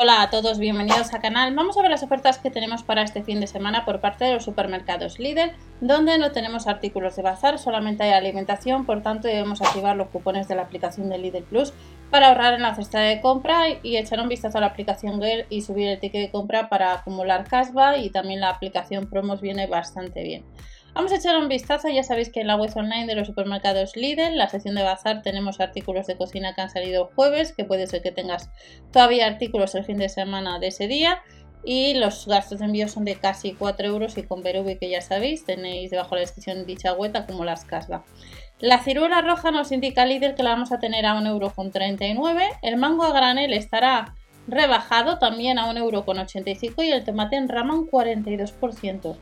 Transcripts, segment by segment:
Hola a todos, bienvenidos al canal. Vamos a ver las ofertas que tenemos para este fin de semana por parte de los supermercados Lidl, donde no tenemos artículos de bazar, solamente hay alimentación, por tanto debemos activar los cupones de la aplicación de Lidl Plus para ahorrar en la cesta de compra y echar un vistazo a la aplicación Girl y subir el ticket de compra para acumular cashback y también la aplicación Promos viene bastante bien. Vamos a echar un vistazo, ya sabéis que en la web online de los supermercados Lidl, la sección de bazar, tenemos artículos de cocina que han salido jueves, que puede ser que tengas todavía artículos el fin de semana de ese día. Y los gastos de envío son de casi 4 euros y con Berubi, que ya sabéis, tenéis debajo de la descripción dicha web como las casas. La ciruela roja nos indica Lidl que la vamos a tener a 1,39€. El mango a granel estará rebajado también a 1,85€ y el tomate en rama un 42%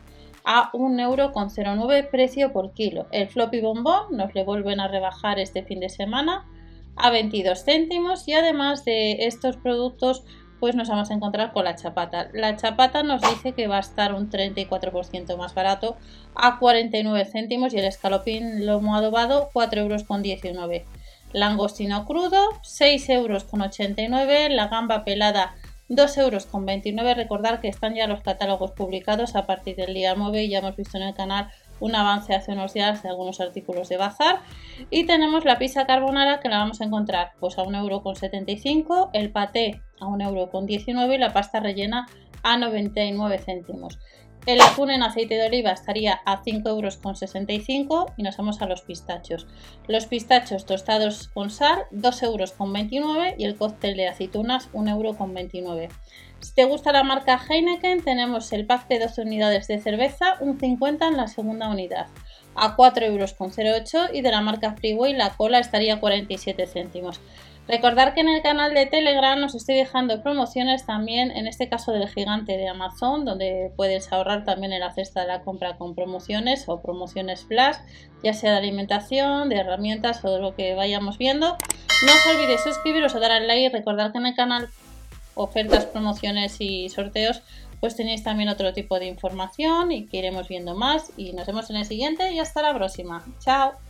a 1,09€ precio por kilo. El floppy bombón nos le vuelven a rebajar este fin de semana a 22 céntimos y además de estos productos pues nos vamos a encontrar con la chapata. La chapata nos dice que va a estar un 34% más barato a 49 céntimos y el escalopín lomo adobado 4,19 euros. Langostino crudo 6,89 euros. La gamba pelada 2 euros con 29. Recordar que están ya los catálogos publicados a partir del día 9 y ya hemos visto en el canal un avance hace unos días de algunos artículos de bazar. Y tenemos la pizza carbonara que la vamos a encontrar pues a 1,75€, el paté a 1,19€ y la pasta rellena a 99 céntimos. El atún en aceite de oliva estaría a 5,65 euros y nos vamos a los pistachos. Los pistachos tostados con sal, 2,29 euros y el cóctel de aceitunas, 1,29 euro. Si te gusta la marca Heineken, tenemos el pack de 12 unidades de cerveza, un 50 en la segunda unidad, a 4,08 euros y de la marca Freeway la cola estaría a 47 céntimos. Recordar que en el canal de Telegram os estoy dejando promociones también, en este caso del gigante de Amazon, donde puedes ahorrar también en la cesta de la compra con promociones o promociones flash, ya sea de alimentación, de herramientas o de lo que vayamos viendo. No os olvidéis suscribiros o dar al like. Recordar que en el canal ofertas, promociones y sorteos pues tenéis también otro tipo de información y que iremos viendo más. Y nos vemos en el siguiente y hasta la próxima. Chao.